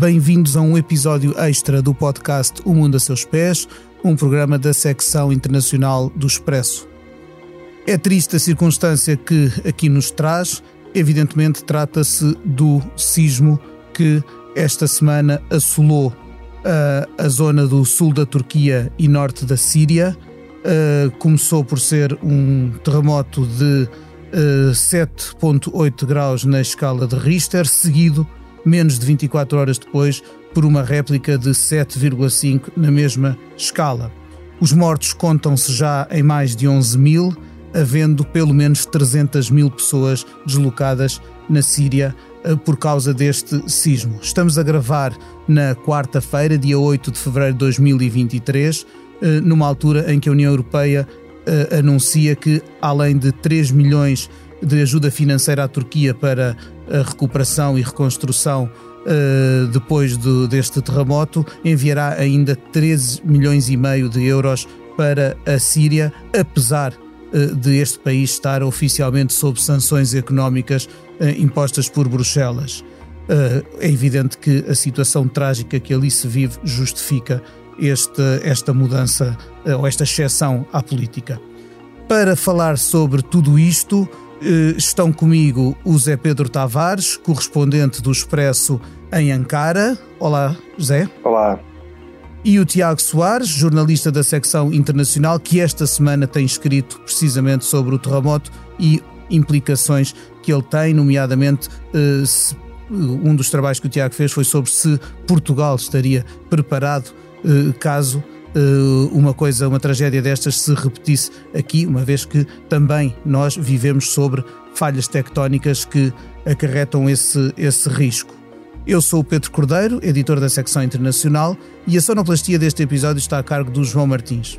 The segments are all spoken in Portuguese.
Bem-vindos a um episódio extra do podcast O Mundo a Seus Pés, um programa da secção internacional do Expresso. É triste a circunstância que aqui nos traz, evidentemente trata-se do sismo que esta semana assolou uh, a zona do sul da Turquia e norte da Síria. Uh, começou por ser um terremoto de uh, 7,8 graus na escala de Richter, seguido menos de 24 horas depois, por uma réplica de 7,5 na mesma escala. Os mortos contam-se já em mais de 11 mil, havendo pelo menos 300 mil pessoas deslocadas na Síria eh, por causa deste sismo. Estamos a gravar na quarta-feira, dia 8 de fevereiro de 2023, eh, numa altura em que a União Europeia eh, anuncia que, além de 3 milhões de ajuda financeira à Turquia para a recuperação e reconstrução uh, depois do, deste terremoto, enviará ainda 13 milhões e meio de euros para a Síria, apesar uh, de este país estar oficialmente sob sanções económicas uh, impostas por Bruxelas. é evidente que a situação trágica que ali se vive justifica este, esta mudança ou esta exceção à política. Para falar sobre tudo isto, estão comigo o Zé Pedro Tavares, correspondente do Expresso em Ankara. Olá, Zé. Olá. E o Tiago Soares, jornalista da secção internacional, que esta semana tem escrito precisamente sobre o terremoto e implicações que ele tem, nomeadamente eh, se, um dos trabalhos que o Tiago fez foi sobre se Portugal estaria preparado eh, caso eh, uma coisa, uma tragédia destas se repetisse aqui, uma vez que também nós vivemos sobre falhas tectónicas que acarretam esse, esse risco. Eu sou o Pedro Cordeiro, editor da secção internacional, e a sonoplastia deste episódio está a cargo do João Martins.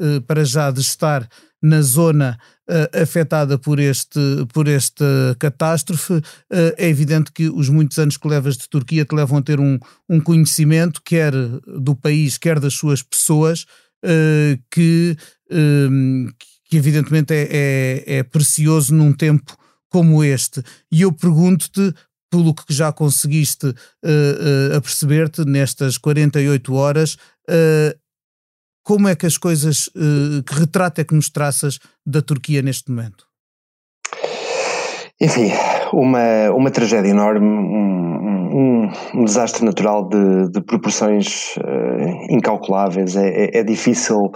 eh, para já de estar na zona afetada por, este, por esta catástrofe, é evidente que os muitos anos que levas de Turquia te levam a ter um, um conhecimento, quer do país, quer das suas pessoas, que, que evidentemente é, é, é precioso num tempo como este. E eu pergunto-te pelo que já conseguiste uh, uh, aperceber-te nestas 48 horas, uh, como é que as coisas, que retrato é que nos traças da Turquia neste momento? Enfim, uma, uma tragédia enorme, um, um, um desastre natural de, de proporções incalculáveis. É, é, é difícil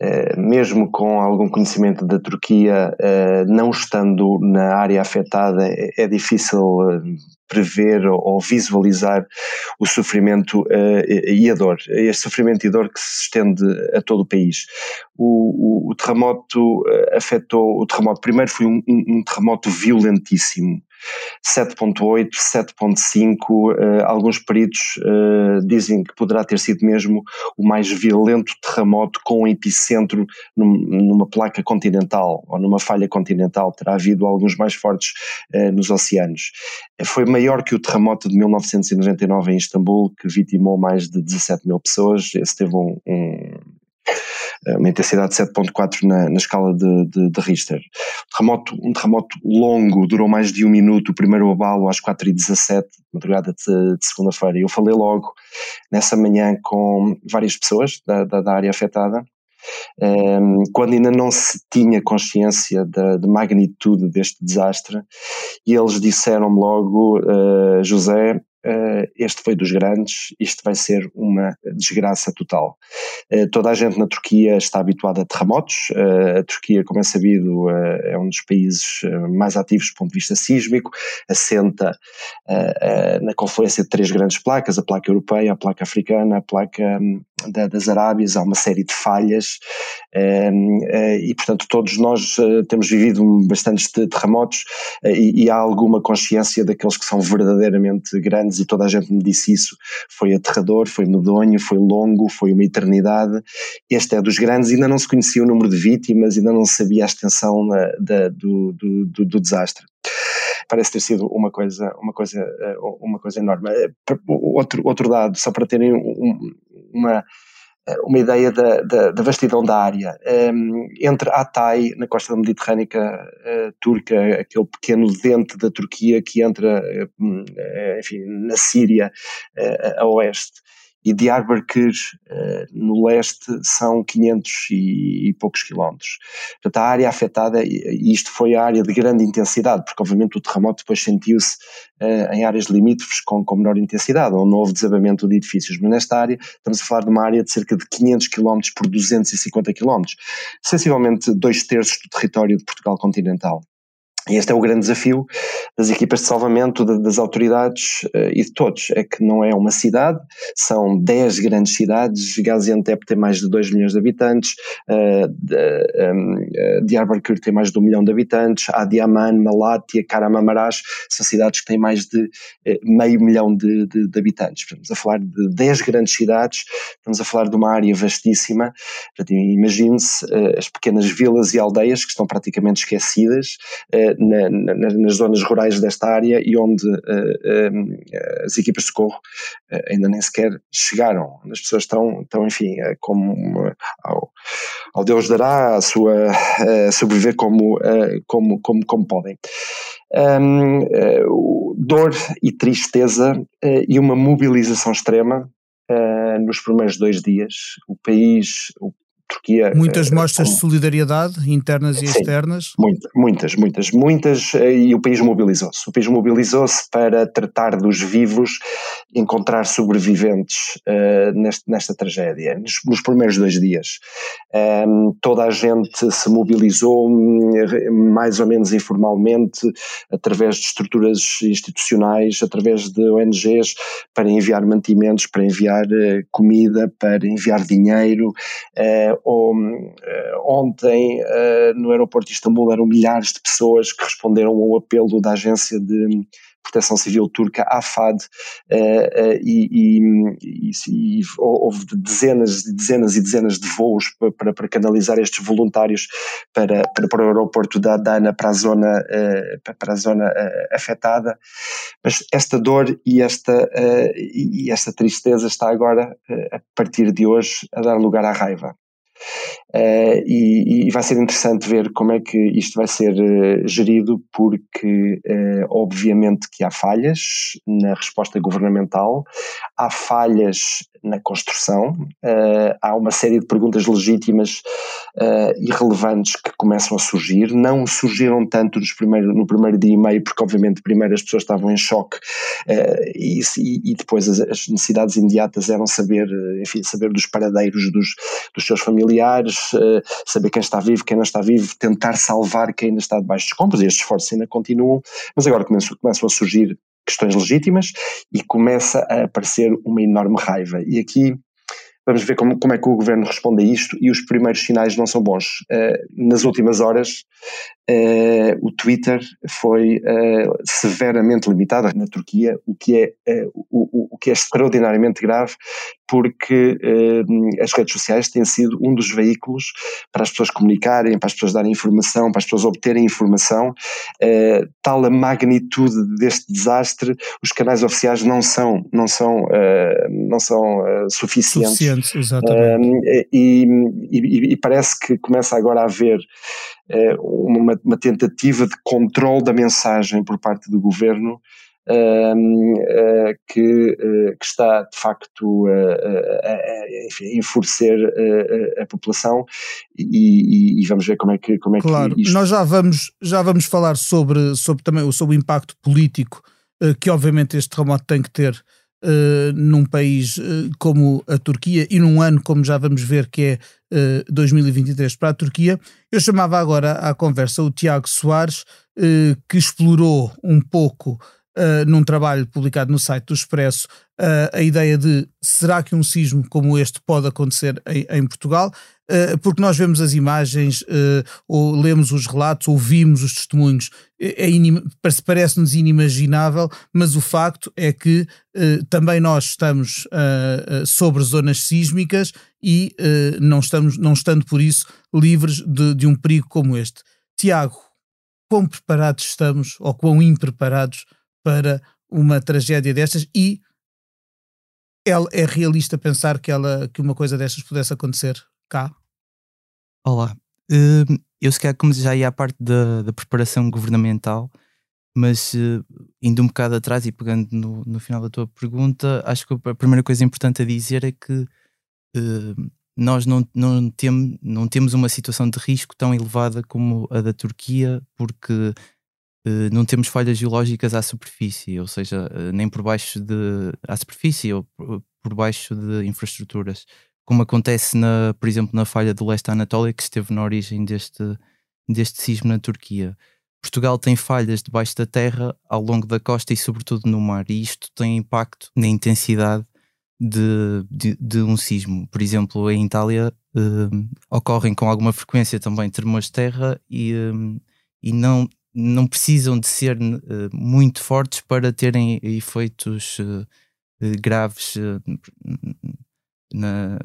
eh, mesmo com algum conhecimento da Turquia, eh, não estando na área afetada, é, é difícil prever ou visualizar o sofrimento e a dor, este sofrimento e dor que se estende a todo o país. O, o, o terremoto afetou, o terremoto primeiro foi um, um, um terremoto violentíssimo, 7.8, 7.5, uh, alguns peritos uh, dizem que poderá ter sido mesmo o mais violento terremoto com epicentro num, numa placa continental ou numa falha continental, terá havido alguns mais fortes uh, nos oceanos. Foi maior que o terremoto de 1999 em Istambul, que vitimou mais de 17 mil pessoas, esse teve um, um eh, uma intensidade de 7.4 na, na escala de, de, de, Richter. Terremoto, um terremoto longo, durou mais de um minuto, o primeiro abalo às 4h17, madrugada de, de segunda-feira. Eu falei logo nessa manhã com várias pessoas da, da, da área afetada, um, ehm, quando ainda não se tinha consciência da, magnitude deste desastre, e eles disseram-me logo, uh, José, este foi dos grandes, isto vai ser uma desgraça total. Uh, toda a gente na Turquia está habituada a terremotos, uh, a Turquia, como é sabido, é um dos países mais ativos do ponto de vista sísmico, assenta na confluência de três grandes placas, a placa europeia, a placa africana, a placa um, da, das Arábias, há uma série de falhas ehm, eh, e, portanto, todos nós eh, temos vivido bastantes terremotos eh, e, e, há alguma consciência daqueles que são verdadeiramente grandes e toda a gente me disse isso. Foi aterrador, foi medonho, foi longo, foi uma eternidade. Este é dos grandes, ainda não se conhecia o número de vítimas, ainda não se sabia a extensão da, do, do, do, do desastre parece ter sido uma coisa, uma coisa, uma coisa enorme. Outro, outro dado, só para terem uma, uma ideia da, da, da, vastidão da área. Um, entre Hatay, na costa mediterrânica uh, turca, aquele pequeno dente da Turquia que entra, uh, enfim, na Síria, uh, a oeste, e Diyarbakir, uh, no leste, são 500 e, e, poucos quilómetros. Portanto, a área afetada, e isto foi a área de grande intensidade, porque obviamente o terremoto depois sentiu-se uh, em áreas limítrofes com, com menor intensidade, onde houve desabamento de edifícios, mas nesta área estamos a falar de uma área de cerca de 500 quilómetros por 250 quilómetros, sensivelmente dois terços do território de Portugal continental. E este é o grande desafio das equipas de salvamento, das autoridades uh, e de todos. É que não é uma cidade, são 10 grandes cidades. Gaziantep tem mais de 2 milhões de habitantes, uh, um, uh, Diyarbakir tem mais de 1 milhão de habitantes, Adiaman, Malatya, Karamamarash são cidades que têm mais de meio milhão de, de, de, habitantes. Estamos a falar de 10 grandes cidades, estamos a falar de uma área vastíssima. Imagine-se as pequenas vilas e aldeias que estão praticamente esquecidas na, na, nas zonas rurais desta área e onde uh, uh, as equipas de socorro uh, ainda nem sequer chegaram. As pessoas estão, estão enfim, como ao, ao, Deus dará a sua sobreviver como, como, como, como podem. Um, dor e tristeza e uma mobilização extrema nos primeiros dois dias. O país, o Turquia. Muitas eh, mostras de solidariedade, internas e sim, externas? Muitas, muitas, muitas, eh, e o país mobilizou-se. O país mobilizou-se para tratar dos vivos, encontrar sobreviventes uh, neste, nesta tragédia, nos, nos, primeiros dois dias. Um, ehm, toda a gente se mobilizou, mais ou menos informalmente, através de estruturas institucionais, através de ONGs, para enviar mantimentos, para enviar uh, comida, para enviar dinheiro. Uh, ontem eh, no aeroporto de Istambul eram milhares de pessoas que responderam ao apelo da agência de Proteção Civil Turca, AFAD, uh, e, e, e, houve dezenas e dezenas e dezenas de voos para, para canalizar estes voluntários para, para, para o aeroporto da Adana, para a zona, para a zona afetada. Mas esta dor e esta, e esta tristeza está agora, a partir de hoje, a dar lugar à raiva. Uh, e, e, vai ser interessante ver como é que isto vai ser uh, gerido, porque uh, obviamente que há falhas na resposta governamental, há falhas na construção, há uma série de perguntas legítimas e relevantes que começam a surgir, não surgiram tanto nos no primeiro dia e meio, porque obviamente primeiro as pessoas estavam em choque e, e, depois as, as, necessidades imediatas eram saber, enfim, saber dos paradeiros dos, dos seus familiares, uh, saber quem está vivo, quem não está vivo, tentar salvar quem ainda está debaixo dos escombros, e estes esforços ainda continuam, mas agora começam, a surgir questões legítimas e começa a aparecer uma enorme raiva. E aqui vamos ver como, como é que o governo responde a isto e os primeiros sinais não são bons. Uh, nas últimas horas, Uh, o Twitter foi uh, severamente limitado na Turquia, o que é, uh, o, o, que é extraordinariamente grave, porque as redes sociais têm sido um dos veículos para as pessoas comunicarem, para as pessoas darem informação, para as pessoas obterem informação. tal a magnitude deste desastre, os canais oficiais não são, não são, não são suficientes. Suficientes. E, e, e, parece que começa agora a haver uma, uma, tentativa de controle da mensagem por parte do governo uh, que, uh, que, está de facto a, a, a, enfurecer a, população. E, e, vamos ver como é que como é claro, que isto... nós já vamos já vamos falar sobre sobre também sobre o impacto político uh, que obviamente este terremoto tem que ter uh, num país uh, como a Turquia e num ano como já vamos ver que é 2023 para a Turquia. Eu chamava agora à conversa o Tiago Soares, que explorou um pouco uh, num trabalho publicado no site do Expresso, uh, a ideia de será que um sismo como este pode acontecer em, em Portugal? Uh, porque nós vemos as imagens, ou lemos os relatos, ouvimos os testemunhos, é, é parece-nos inimaginável, mas o facto é que também nós estamos sobre zonas sísmicas e não, estamos, não estando por isso livres de, de um perigo como este. Tiago, quão preparados estamos ou quão impreparados para uma tragédia destas e ela é realista pensar que, ela, que uma coisa destas pudesse acontecer cá? Olá. Uh, eu se calhar como já ia à parte da, da preparação governamental, mas uh, indo um bocado atrás e pegando no, no final da tua pergunta, acho que a primeira coisa importante a dizer é que uh, nós não, não, tem, não temos uma situação de risco tão elevada como a da Turquia, porque eh, não temos falhas geológicas à superfície, ou seja, eh, nem por baixo de à superfície ou por baixo de infraestruturas, como acontece na, por exemplo, na falha do leste Anatólia que esteve na origem deste deste sismo na Turquia. Portugal tem falhas debaixo da terra, ao longo da costa e sobretudo no mar, e isto tem impacto na intensidade de, de, de um sismo. Por exemplo, em Itália uh, ocorrem com alguma frequência também tremores de terra e, uh, e não, não precisam de ser uh, muito fortes para terem efeitos uh, graves na,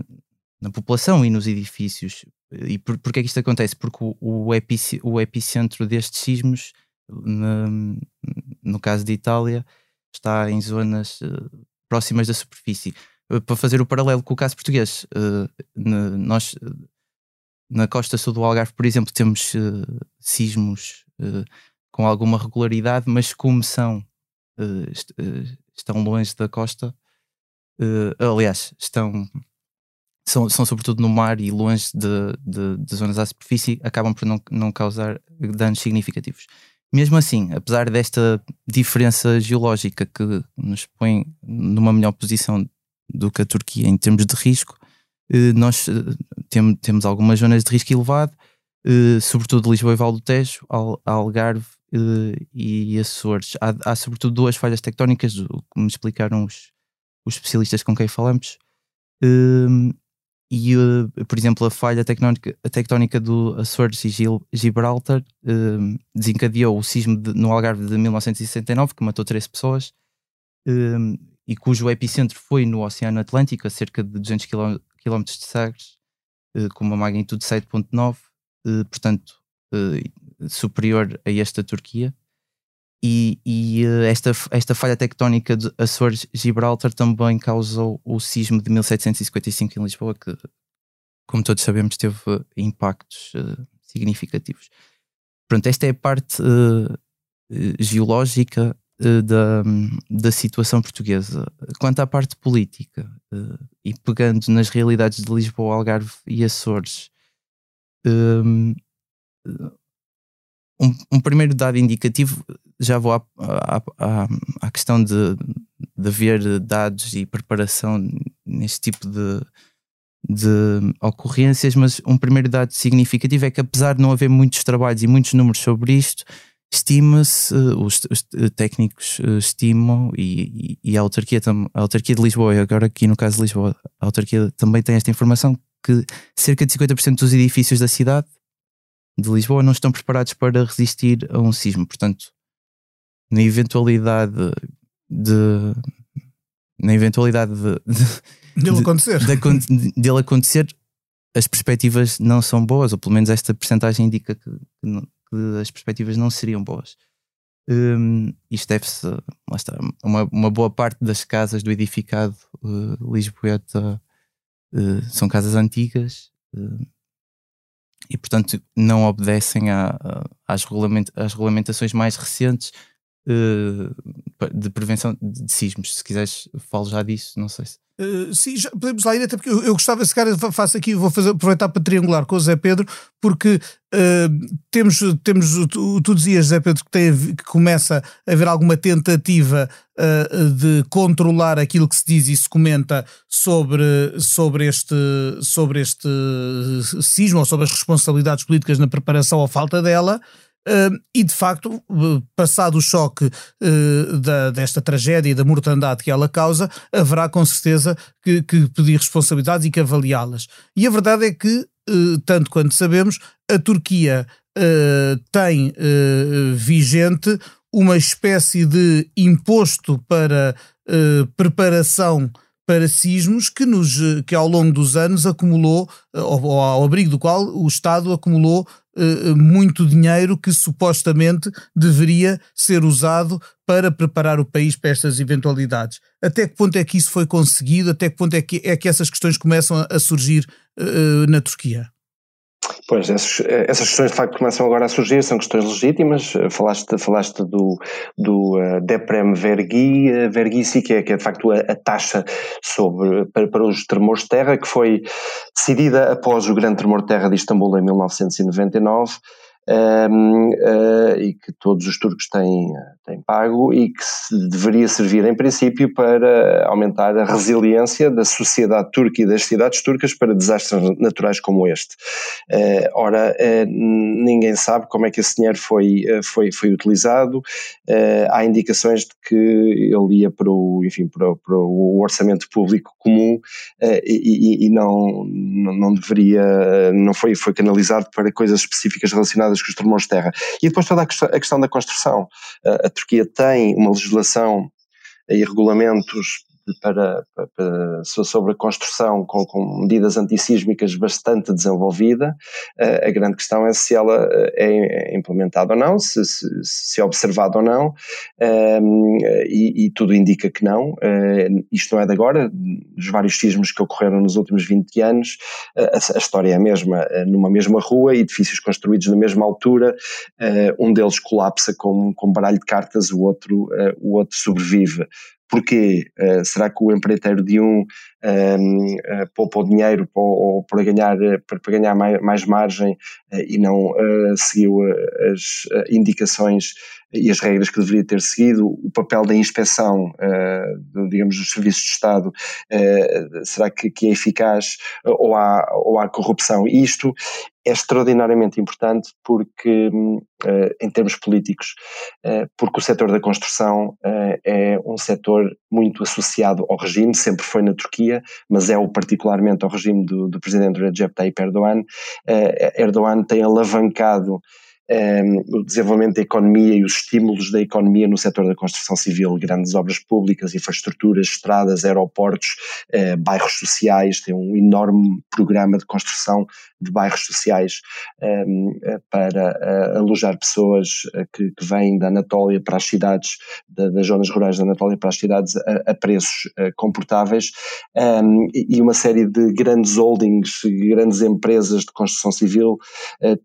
na população e nos edifícios. E por, porquê é que isto acontece? Porque o, o, epic, o epicentro destes sismos, no caso de Itália, está em zonas próximas da superfície. Para fazer o paralelo com o caso português, nós na costa sul do Algarve, por exemplo, temos sismos uh, com alguma regularidade, mas como são, uh, est uh, estão longe da costa, aliás, estão são, são sobretudo no mar e longe de, de, de, zonas à superfície, acabam por não, não causar danos significativos. Mesmo assim, apesar desta diferença geológica que nos põe numa melhor posição do que a Turquia em termos de risco, nós temos, temos algumas zonas de risco elevado uh, sobretudo Lisboa e Val do Tejo, Al Algarve e Açores. Há, há, sobretudo duas falhas tectónicas, como explicaram os, os especialistas com quem falamos. Uh, e, por exemplo, a falha tectónica, a tectónica do Açores e Gil, Gibraltar uh, desencadeou o sismo de, no Algarve de 1969, que matou três pessoas, uh, e cujo epicentro foi no Oceano Atlântico, a cerca de 200 km de Sagres, com uma magnitude 7.9. Eh, portanto, eh, superior a esta Turquia. E, e eh, esta, esta falha tectónica de Açores-Gibraltar também causou o sismo de 1755 em Lisboa, que, como todos sabemos, teve impactos significativos. Pronto, esta é a parte geológica da, da situação portuguesa. Quanto à parte política, e pegando nas realidades de Lisboa, Algarve e Açores, um, um, primeiro dado indicativo, já vou à, à, à, à questão de, de haver dados e preparação neste tipo de, de ocorrências, mas um primeiro dado significativo é que, apesar de não haver muitos trabalhos e muitos números sobre isto, estima-se, os, os, técnicos eh, estimam, e, e, a, autarquia, a autarquia de Lisboa, e agora aqui no caso de Lisboa, a autarquia também tem esta informação, que cerca de 50% dos edifícios da cidade de Lisboa não estão preparados para resistir a um sismo. Portanto, na eventualidade de. Na eventualidade de, de, dele acontecer. De, dele acontecer, as perspectivas não são boas, ou pelo menos esta percentagem indica que, que, que as perspectivas não seriam boas. Um, isto deve-se, lá está, uma, uma boa parte das casas do edificado uh, Lisboeta uh, são casas antigas uh, e, portanto, não obedecem a, a, às, às regulamentações mais recentes uh, de prevenção de sismos. Se quiseres, falo já disso, não sei se. Uh, sim, já podemos lá ir, até porque eu, eu gostava, se calhar faço aqui, vou fazer, aproveitar para triangular com o Zé Pedro, porque uh, temos, temos tu, tu dizias, Zé Pedro, que, tem, que começa a haver alguma tentativa uh, de controlar aquilo que se diz e se comenta sobre, sobre, este, sobre este sismo ou sobre as responsabilidades políticas na preparação ou falta dela. E de facto, passado o choque uh, da, desta tragédia e da mortandade que ela causa, haverá com certeza que, que pedir responsabilidades e que avaliá-las. E a verdade é que, uh, tanto quanto sabemos, a Turquia tem vigente uma espécie de imposto para preparação para sismos que, nos, que ao longo dos anos acumulou, ou ao abrigo do qual o Estado acumulou uh, muito dinheiro que supostamente deveria ser usado para preparar o país para estas eventualidades. Até que ponto é que isso foi conseguido? Até que ponto é que, é que essas questões começam a, surgir na Turquia? Pois, essas, essas, questões de facto começam agora a surgir, são questões legítimas. Falaste, falaste do, do uh, Deprem Vergi, uh, Vergici, que é, que é de facto a, a taxa sobre, para, para, os tremores de terra, que foi decidida após o grande tremor de terra de Istambul em 1999 um, uh, eh, e que todos os turcos têm, têm pago e que se deveria servir em princípio para aumentar a resiliência da sociedade turca e das cidades turcas para desastres naturais como este. Uh, ora, uh, ninguém sabe como é que esse dinheiro foi, foi, foi utilizado, há indicações de que ele ia para o, enfim, para, para o orçamento público comum e, e, e não, não deveria, não foi, foi canalizado para coisas específicas relacionadas com os tremores de terra. E depois toda a questão da construção. A Turquia tem uma legislação e regulamentos para, para, sobre a construção com, com, medidas antissísmicas bastante desenvolvida. Uh, a grande questão é se ela eh, é implementada ou não, se, se, se é observada ou não, ehm, e, e, tudo indica que não. Uh, isto não é de agora, dos vários sismos que ocorreram nos últimos 20 anos, a, a, história é a mesma, numa mesma rua, edifícios construídos na mesma altura, um deles colapsa com, com baralho de cartas, o outro, o outro sobrevive. Porquê? Uh, será que o empreiteiro de um, um ehm, uh, eh, poupa o dinheiro para, ou para ganhar, eh, para, ganhar mais, mais margem uh, e não seguiu as indicações e as regras que deveria ter seguido, o papel da inspeção, digamos, dos serviços de Estado, será que, que, é eficaz ou há, ou há corrupção? Isto é extraordinariamente importante porque, uh, em termos políticos, porque o setor da construção é um setor muito associado ao regime, sempre foi na Turquia, mas é o particularmente ao regime do, do presidente Recep Tayyip Erdogan. Erdogan tem alavancado o desenvolvimento da economia e os estímulos da economia no setor da construção civil, grandes obras públicas, infraestruturas, estradas, aeroportos, bairros sociais, tem um enorme programa de construção de bairros sociais um, ehm, eh, para uh, alojar pessoas uh, que, que, vêm da Anatólia para as cidades, da, das zonas rurais da Anatólia para as cidades a, a preços comportáveis um, ehm, e uma série de grandes holdings, grandes empresas de construção civil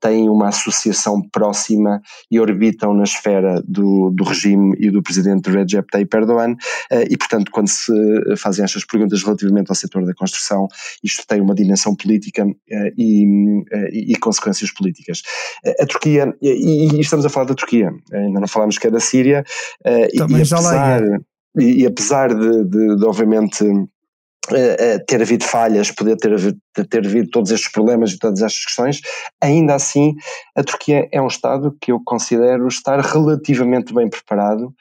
têm uma associação próxima e orbitam na esfera do, do regime e do presidente Recep Tayyip Erdogan. Uh, e, portanto, quando se fazem estas perguntas relativamente ao setor da construção, isto tem uma dimensão política uh, e, uh, e, consequências políticas. a Turquia, e, e, estamos a falar da Turquia, ainda não falamos que é da Síria, Também e, apesar, lá e, apesar de, de, de obviamente, ter havido falhas, poder ter havido, ter havido todos estes problemas e todas estas questões, ainda assim a Turquia é um Estado que eu considero estar relativamente bem preparado,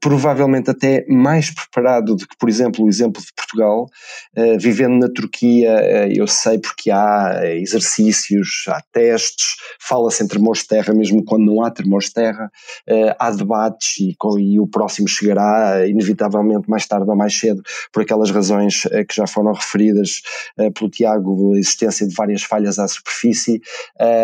provavelmente até mais preparado do que, por exemplo, o exemplo de Portugal. Uh, vivendo na Turquia, uh, eu sei porque há exercícios, há testes, fala-se em tremores de terra mesmo quando não há tremores de terra, há debates e, e, o próximo chegará inevitavelmente mais tarde ou mais cedo por aquelas razões que já foram referidas pelo Tiago, a existência de várias falhas à superfície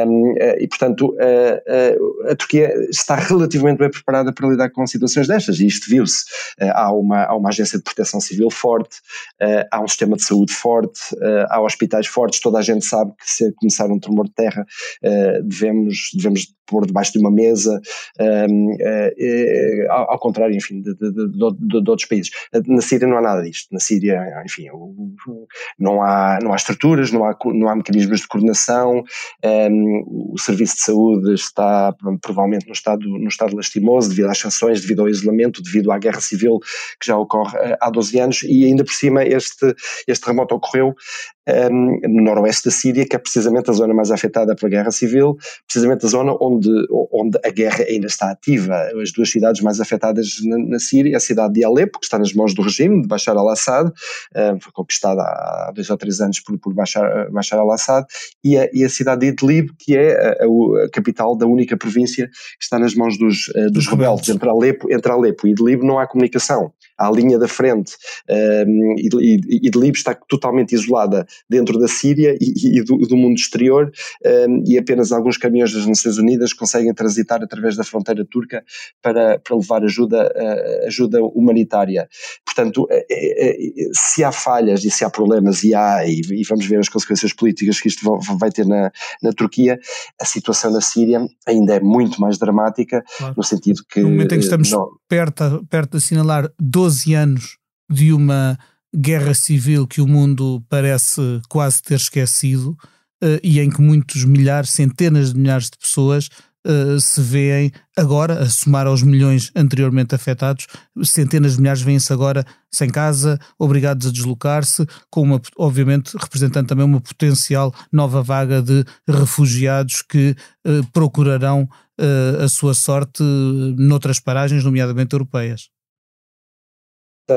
um, e, portanto, a, a, a, Turquia está relativamente bem preparada para lidar com situações destas, e isto viu-se. Eh, há uma, há uma agência de proteção civil forte, eh, há um sistema de saúde forte, eh, há hospitais fortes, toda a gente sabe que se começar um tremor de terra devemos, devemos pôr debaixo de uma mesa, um, uh, ao, ao, contrário, enfim, de, de, de, de, outros países. Na Síria não há nada disto. Na Síria, enfim, não há, não há estruturas, não há, não há mecanismos de coordenação, um, o serviço de saúde está provavelmente no estado, no estado lastimoso devido às sanções, devido ao isolamento, devido à guerra civil que já ocorre uh, há 12 anos e ainda por cima este, este terremoto ocorreu um, no noroeste da Síria, que é precisamente a zona mais afetada pela guerra civil, precisamente a zona onde onde, onde a guerra ainda está ativa. As duas cidades mais afetadas na, na Síria, a cidade de Alepo, que está nas mãos do regime de Bashar al-Assad, uh, foi conquistada há dois ou três anos por, por Bashar, Bashar al-Assad, e a, e a cidade de Idlib, que é a, a, a, capital da única província que está nas mãos dos, uh, dos rebeldes. Entre Alepo, entre Alepo e Idlib não há comunicação, a linha da frente. Um, Idlib está totalmente isolada dentro da Síria e, e do, do, mundo exterior, um, e apenas alguns caminhões das Nações Unidas conseguem transitar através da fronteira turca para, para levar ajuda, uh, ajuda humanitária. Portanto, é, é, se há falhas e se há problemas, e há, e, e vamos ver as consequências políticas que isto vai ter na, na Turquia, a situação na Síria ainda é muito mais dramática, claro. no sentido que. No momento em que estamos não, perto, perto de assinalar 12 anos de uma guerra civil que o mundo parece quase ter esquecido uh, e em que muitos milhares, centenas de milhares de pessoas uh, se veem agora, a somar aos milhões anteriormente afetados, centenas de milhares vêm-se agora sem casa, obrigados a deslocar-se, com uma, obviamente, representando também uma potencial nova vaga de refugiados que uh, procurarão a sua sorte noutras paragens, nomeadamente europeias.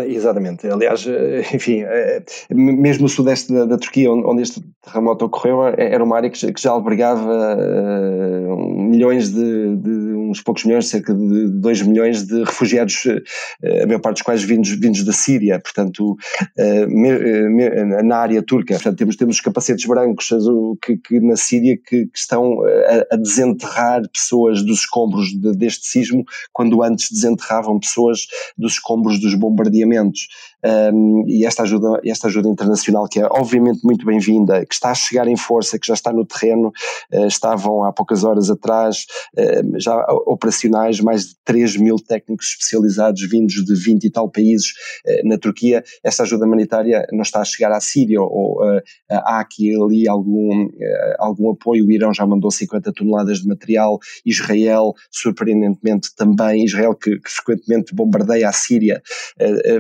Exatamente. Aliás, eh, enfim, eh, mesmo o sudeste da, da Turquia, onde, este terremoto ocorreu, eh, era uma área que, já albergava milhões de, de, uns poucos milhões, cerca de 2 milhões de refugiados, a maior parte dos quais vindos, vindos da Síria, portanto, na área turca. Portanto, temos, temos os capacetes brancos que, que na Síria que, que estão a, a, desenterrar pessoas dos escombros de, deste sismo, quando antes desenterravam pessoas dos escombros dos bombardeamentos adiamentos um, e esta ajuda, esta ajuda internacional que é obviamente muito bem-vinda, que está a chegar em força, que já está no terreno, uh, estavam há poucas horas atrás uh, já operacionais mais de 3 mil técnicos especializados vindos de 20 e tal países uh, na Turquia. Esta ajuda humanitária não está a chegar à Síria ou há aqui ali algum, algum apoio. O Irão já mandou 50 toneladas de material, Israel surpreendentemente também, Israel que, que frequentemente bombardeia a Síria eh,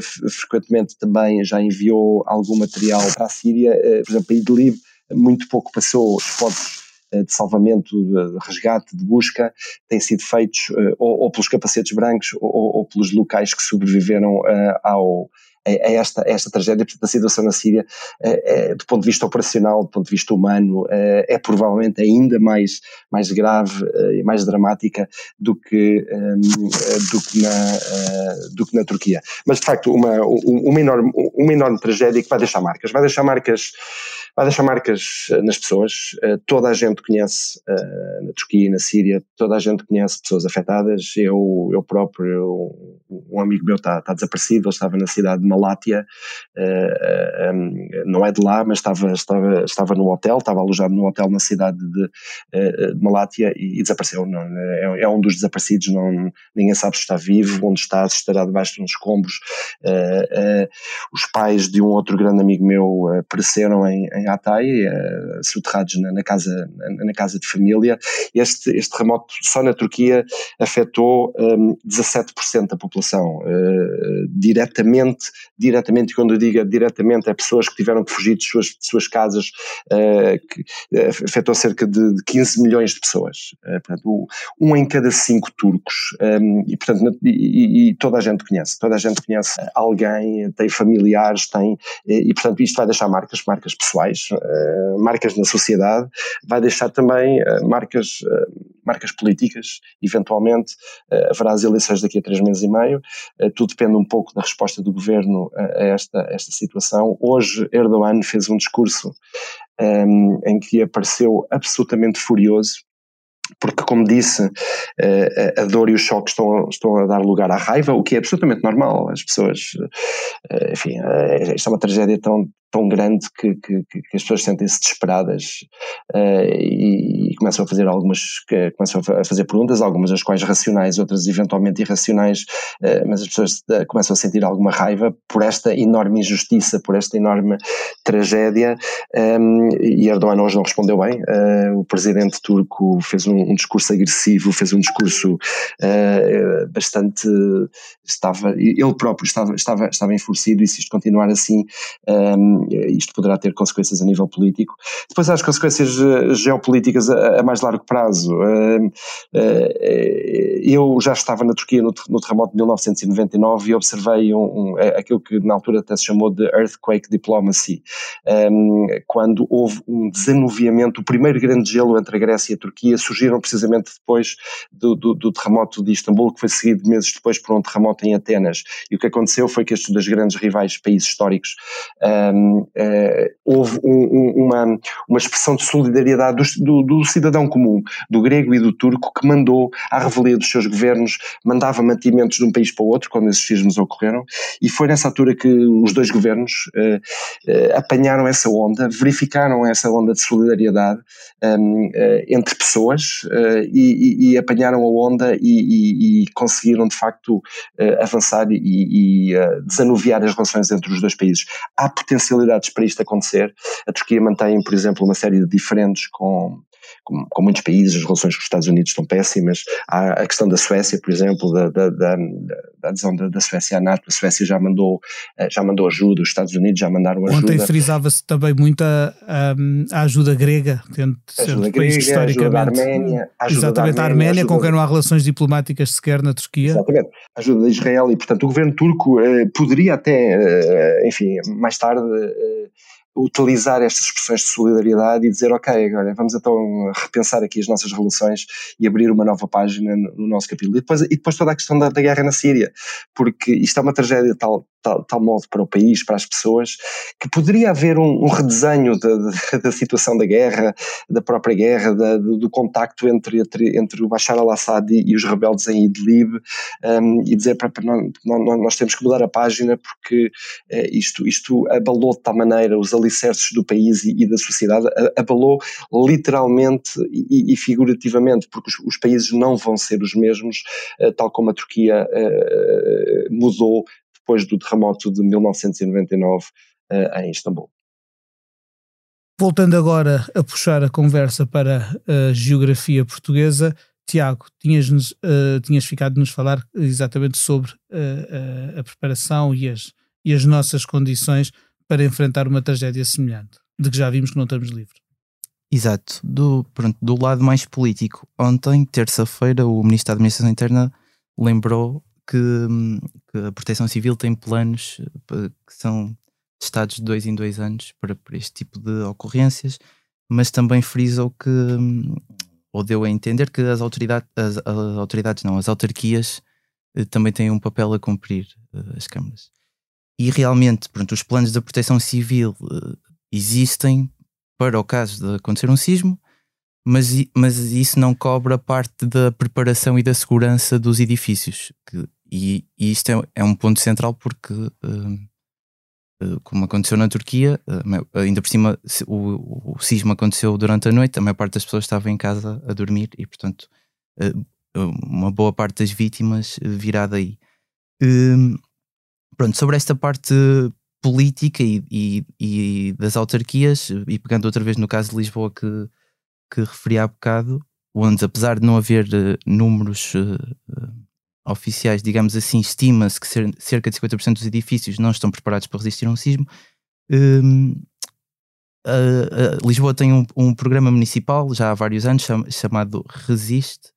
frequentemente também já enviou algum material para a Síria, eh, por exemplo, a Idlib muito pouco passou, os esforços eh, de salvamento, de resgate, de busca, têm sido feitos ou, ou pelos capacetes brancos ou, ou, pelos locais que sobreviveram ao, a, esta, a esta tragédia. Portanto, a situação na Síria, é, do ponto de vista operacional, do ponto de vista humano, é, é provavelmente ainda mais, mais grave e mais dramática do que, um, do, que na, do que na Turquia. Mas, de facto, uma, uma, enorme, uma enorme tragédia que vai deixar marcas. Vai deixar marcas vai deixar marcas eh, nas pessoas. Eh, toda a gente conhece, eh, na Turquia e na Síria, toda a gente conhece pessoas afetadas. Eu, eu próprio, um amigo meu está, está desaparecido, ele estava na cidade de Malátia, não é de lá, mas estava, estava, estava no hotel, estava alojado no hotel na cidade de, de Malátia e, e desapareceu. Não, é, é, um dos desaparecidos, não, ninguém sabe se está vivo, onde está, se estará debaixo de uns escombros. os pais de um outro grande amigo meu pereceram em, em em Hatay, uh, soterrados na, na, casa, na, na, casa de família. Este, este terremoto só na Turquia afetou um, 17% da população. Uh, diretamente, diretamente, quando eu digo diretamente, é pessoas que tiveram que fugir de suas, de suas casas, uh, que afetou cerca de, de 15 milhões de pessoas. portanto, um em cada cinco turcos. Um, e, portanto, e, e, toda a gente conhece, toda a gente conhece alguém, tem familiares, tem, e, e portanto isto vai deixar marcas, marcas pessoais uh, marcas na sociedade, vai deixar também uh, marcas, uh, marcas políticas, eventualmente haverá as eleições daqui a três meses e meio, tudo depende um pouco da resposta do governo a, esta, a esta situação. Hoje Erdogan fez um discurso um, em que apareceu absolutamente furioso porque, como disse, a dor e o choque estão, estão a dar lugar à raiva, o que é absolutamente normal. As pessoas, enfim, esta é uma tragédia tão, tão grande que, que, que as pessoas sentem-se desesperadas uh, e, e, começam a fazer algumas, começam a fazer perguntas, algumas das quais racionais, outras eventualmente irracionais, uh, mas as pessoas uh, começam a sentir alguma raiva por esta enorme injustiça, por esta enorme tragédia um, e Erdogan hoje não respondeu bem, o presidente turco fez um, um, discurso agressivo, fez um discurso bastante, estava, ele próprio estava, estava, estava enfurecido e se isto continuar assim um, isto poderá ter consequências a nível político. Depois há as consequências eh, geopolíticas a, a mais largo prazo. eu já estava na Turquia no, terremoto de 1999 e observei um, um, aquilo que na altura até se chamou de earthquake diplomacy, quando houve um desanuviamento, o primeiro grande gelo entre a Grécia e a Turquia surgiram precisamente depois do, do, do terremoto de Istambul, que foi seguido meses depois por um terremoto em Atenas. E o que aconteceu foi que estes dois grandes rivais países históricos um, eh, houve um, um, uma, uma expressão de solidariedade do, do, do, cidadão comum, do grego e do turco, que mandou à revelia dos seus governos, mandava mantimentos de um país para o outro, quando esses sismos ocorreram, e foi nessa altura que os dois governos uh, uh, apanharam essa onda, verificaram essa onda de solidariedade um, entre pessoas e, e, e, apanharam a onda e, e conseguiram de facto avançar e, desanuviar as relações entre os dois países. Há potencialidades para isto acontecer. A Turquia mantém, por exemplo, uma série de diferentes com, com, com, muitos países, as relações com os Estados Unidos estão péssimas. Há a questão da Suécia, por exemplo, da, da, da, da adesão da, Suécia à NATO. A Suécia já mandou, eh, já mandou ajuda, os Estados Unidos já mandaram ajuda. Ontem frisava-se também muito a, a, ajuda grega, tendo de ser ajuda um país grega, historicamente. Ajuda da Arménia, ajuda exatamente, da Arménia, a Arménia com quem não há relações diplomáticas sequer na Turquia. Exatamente, ajuda de Israel e, portanto, o governo turco eh, poderia até, eh, enfim, mais tarde. Eh, utilizar estas expressões de solidariedade e dizer, ok, agora vamos então repensar aqui as nossas relações e abrir uma nova página no, nosso capítulo. E depois, e depois toda a questão da, da guerra na Síria, porque isto é uma tragédia de tal, tal, tal modo para o país, para as pessoas, que poderia haver um, um redesenho da, da, situação da guerra, da própria guerra, da, do, contacto entre, entre, entre o Bashar al-Assad e, e, os rebeldes em Idlib, um, e dizer para, nós, nós, temos que mudar a página porque uh, isto, isto abalou de tal maneira os alicerces do país e, e da sociedade abalou literalmente e, e figurativamente, porque os, os, países não vão ser os mesmos, uh, tal como a Turquia uh, mudou depois do terremoto de 1999 uh, em Istambul. Voltando agora a puxar a conversa para a geografia portuguesa, Tiago, tinhas, uh, tinhas ficado de nos falar exatamente sobre uh, a preparação e as, e as nossas condições para enfrentar uma tragédia semelhante, de que já vimos que não estamos livres. Exato. Do, pronto, do lado mais político, ontem, terça-feira, o Ministro da Administração Interna lembrou que, que, a Proteção Civil tem planos eh, que são testados de dois em dois anos para, para este tipo de ocorrências, mas também frisou que, ou deu a entender que as autoridades, as, as autoridades não, as autarquias eh, também têm um papel a cumprir, as câmaras. E realmente, pronto, os planos da proteção civil uh, existem para o caso de acontecer um sismo, mas, mas isso não cobre a parte da preparação e da segurança dos edifícios. Que, e, e isto é, é, um ponto central porque, uh, uh, como aconteceu na Turquia, ainda por cima o, o, sismo aconteceu durante a noite, a maior parte das pessoas estava em casa a dormir e, portanto, uma boa parte das vítimas virá daí. Uh, pronto, sobre esta parte política e, e, e, das autarquias, e pegando outra vez no caso de Lisboa que, que referi há bocado, onde apesar de não haver uh, números uh, oficiais, digamos assim, estima-se que ser, cerca de 50% dos edifícios não estão preparados para resistir a um sismo. Uh, Lisboa tem um, um, programa municipal já há vários anos cham, chamado Resiste,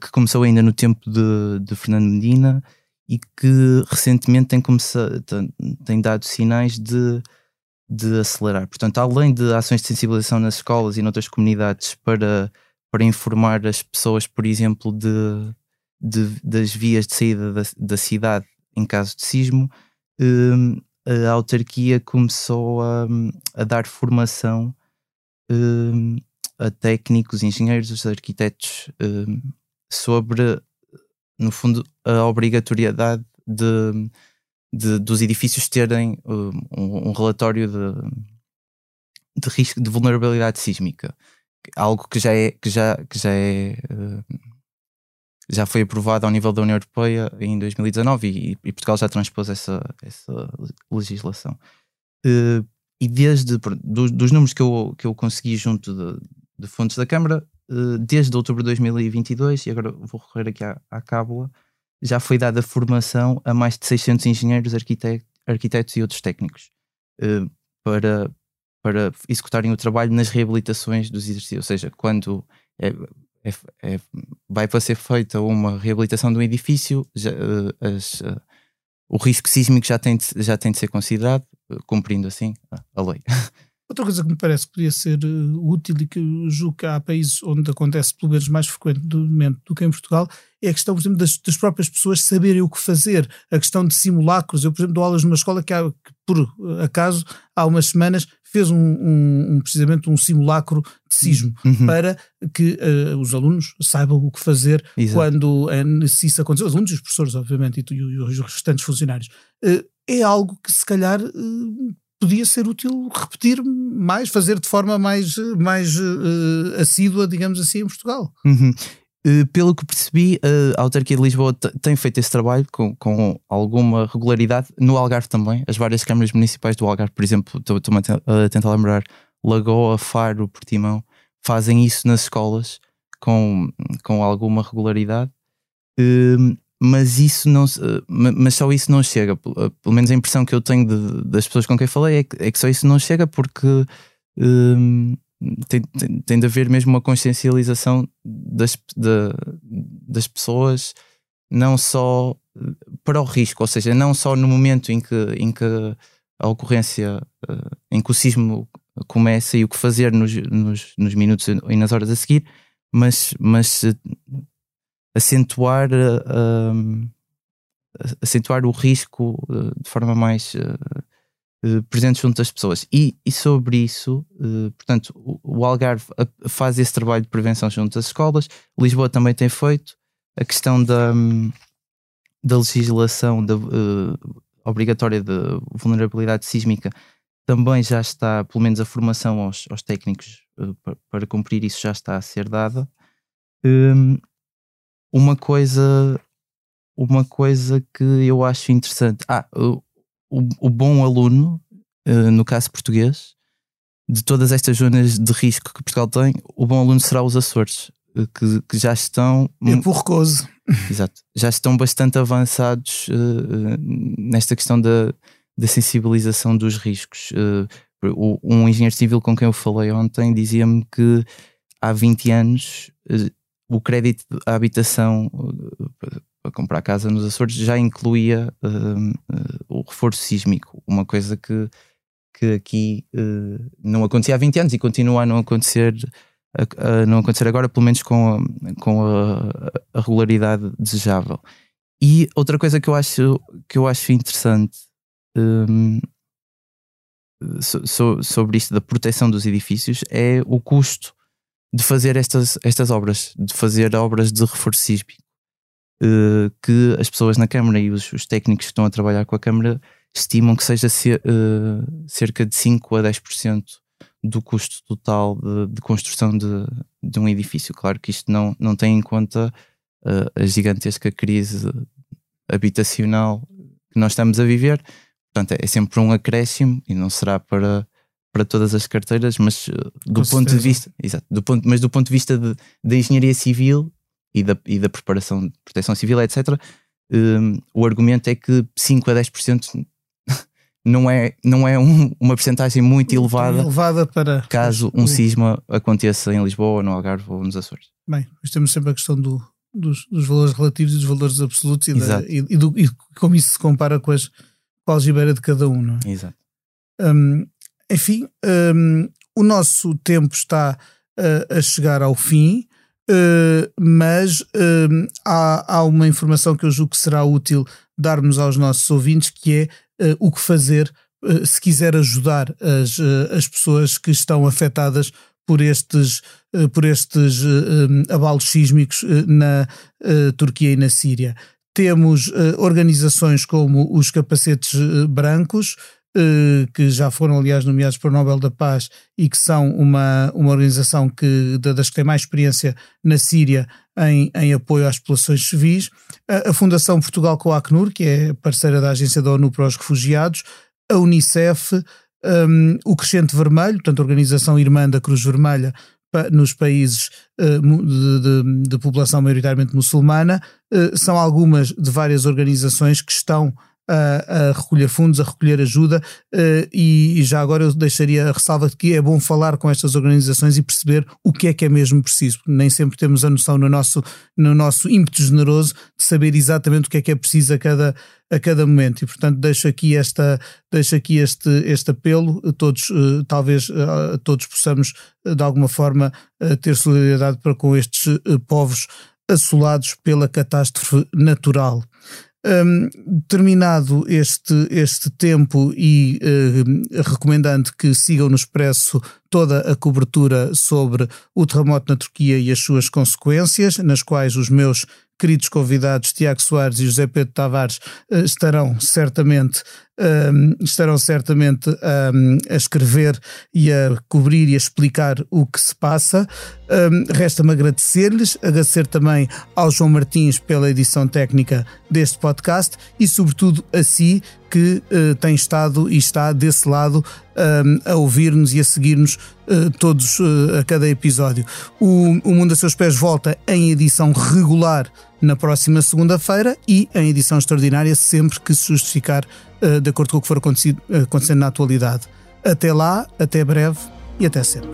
que começou ainda no tempo de, de Fernando Medina e que recentemente tem, começado, tem dado sinais de, de acelerar. Portanto, além de ações de sensibilização nas escolas e noutras comunidades para, para informar as pessoas, por exemplo, de, de das vias de saída da, da cidade em caso de sismo, um, a autarquia começou a, a dar formação um, a técnicos, engenheiros, arquitetos um, sobre no fundo, a obrigatoriedade de, de dos edifícios terem um, um, relatório de, de risco de vulnerabilidade sísmica, algo que já é que já que já é uh, já foi aprovado ao nível da União Europeia em 2019 e, e Portugal já transpôs essa, essa legislação. Uh, e desde dos, números que eu, que eu consegui junto de, de fontes da Câmara, eh, desde outubro de 2022, e agora vou recorrer aqui à, à cábula, já foi dada formação a mais de 600 engenheiros, arquitetos, arquitetos e outros técnicos. Uh, para, para executarem o trabalho nas reabilitações dos exercícios. Ou seja, quando é, é, é, vai para ser feita uma reabilitação de um edifício, já, as, o risco sísmico já tem, de, já tem de ser considerado, cumprindo assim a lei. Outra coisa que me parece que poderia ser uh, útil e que julgo que há países onde acontece pelo menos mais frequentemente do que em Portugal é a questão, por exemplo, das, das, próprias pessoas saberem o que fazer, a questão de simulacros. Eu, por exemplo, dou aulas numa escola que, há, que por uh, acaso, há umas semanas fez um, um, um precisamente um simulacro de sismo uhum. para que uh, os alunos saibam o que fazer Exato. quando uh, se isso acontecer. Os alunos e os professores, obviamente, e, e os restantes funcionários. Uh, é algo que se calhar podia ser útil repetir mais, fazer de forma mais, mais uh, assídua, digamos assim, em Portugal. Uhum. Uh, pelo que percebi, a autarquia de Lisboa tem feito esse trabalho com, com, alguma regularidade no Algarve também. As várias câmaras municipais do Algarve, por exemplo, estou-me a tentar lembrar, Lagoa, Faro, Portimão, fazem isso nas escolas com, com alguma regularidade. Uh, mas isso não eh, mas só isso não chega. Eh, pelo menos a impressão que eu tenho de, das pessoas com quem falei é que, é que só isso não chega porque um, tem, tem, tem, de haver mesmo uma consciencialização das, de, das pessoas não só eh, para o risco, ou seja, não só no momento em que, em que a ocorrência, em que o sismo começa e o que fazer nos, nos, nos minutos e nas horas a seguir, mas, mas acentuar, uh, acentuar o risco uh, de forma mais uh, presente junto das pessoas. E, e sobre isso, portanto, o, Algarve faz esse trabalho de prevenção junto das escolas, Lisboa também tem feito a questão da, da legislação da, obrigatória de vulnerabilidade sísmica também já está, pelo menos a formação aos, aos técnicos para, para, cumprir isso já está a ser dada. Um, uma coisa uma coisa que eu acho interessante. Ah, o, o, bom aluno, uh, no caso português, de todas estas zonas de risco que Portugal tem, o bom aluno será os Açores, uh, que, que, já estão. É por recoso. Exato. Já estão bastante avançados uh, nesta questão da, da sensibilização dos riscos. um engenheiro civil com quem eu falei ontem dizia-me que há 20 anos o crédito à habitação eh, para comprar casa nos Açores já incluía uh, o reforço sísmico, uma coisa que, que aqui uh, não acontecia há 20 anos e continua a não acontecer, a, a não acontecer agora, pelo menos com a, com a, regularidade desejável. E outra coisa que eu acho, que eu acho interessante um, so, so, sobre isto da proteção dos edifícios é o custo de fazer estas, estas obras, de fazer obras de reforço sísmico. Uh, que as pessoas na Câmara e os, os, técnicos que estão a trabalhar com a Câmara estimam que seja ser, uh, cerca de 5 a 10% do custo total de, de construção de, de, um edifício. Claro que isto não, não tem em conta uh, a gigantesca crise habitacional que nós estamos a viver. Portanto, é sempre um acréscimo e não será para para todas as carteiras, mas eh, do Com ponto certeza. de vista, exato, do ponto, mas do ponto de vista da engenharia civil e da, e da preparação de proteção civil, etc., um, o argumento é que 5 a 10% não é, não é um, uma percentagem muito elevada, elevada para caso um sisma aconteça em Lisboa, no Algarve ou nos Açores. Bem, mas temos sempre a questão do, dos, dos, valores relativos e dos valores absolutos e, da, e, e, do, e, como isso se compara com, as, com a algibeira de cada um, não é? Exato. Um, enfim, um, o nosso tempo está uh, a chegar ao fim, uh, mas uh, há, há, uma informação que eu julgo que será útil darmos aos nossos ouvintes, que é uh, o que fazer se quiser ajudar as, as pessoas que estão afetadas por estes, por estes um, abalos sísmicos na Turquia e na Síria. Temos organizações como os capacetes brancos, que já foram, aliás, nomeados para o Nobel da Paz e que são uma, uma organização que, das que tem mais experiência na Síria em, em apoio às populações civis, a, a Fundação Portugal com a Acnur, que é parceira da Agência da ONU para os Refugiados, a Unicef, um, o Crescente Vermelho, portanto, a organização irmã da Cruz Vermelha nos países uh, de, de, de, população maioritariamente muçulmana, uh, são algumas de várias organizações que estão a, a recolher fundos, a recolher ajuda, uh, e, e, já agora eu deixaria a ressalva de que é bom falar com estas organizações e perceber o que é que é mesmo preciso. Nem sempre temos a noção no nosso, no nosso ímpeto generoso de saber exatamente o que é que é preciso a cada, a cada momento e portanto deixo aqui esta deixo aqui este este apelo todos uh, talvez uh, todos possamos de alguma forma ter solidariedade para com estes povos assolados pela catástrofe natural. Um, terminado este, este tempo e uh, recomendando que sigam no Expresso toda a cobertura sobre o terremoto na Turquia e as suas consequências, nas quais os meus queridos convidados Tiago Soares e José Pedro Tavares uh, estarão certamente um, estarão certamente um, a escrever e a cobrir e a explicar o que se passa. Um, Resta-me agradecer-lhes, agradecer também ao João Martins pela edição técnica deste podcast e, sobretudo, a si que uh, tem estado e está desse lado a ouvir-nos e a seguir-nos uh, todos uh, a cada episódio. O, o Mundo a Seus Pés volta em edição regular na próxima segunda-feira e em edição extraordinária sempre que se justificar de acordo com o que for acontecendo na atualidade. Até lá, até breve e até sempre.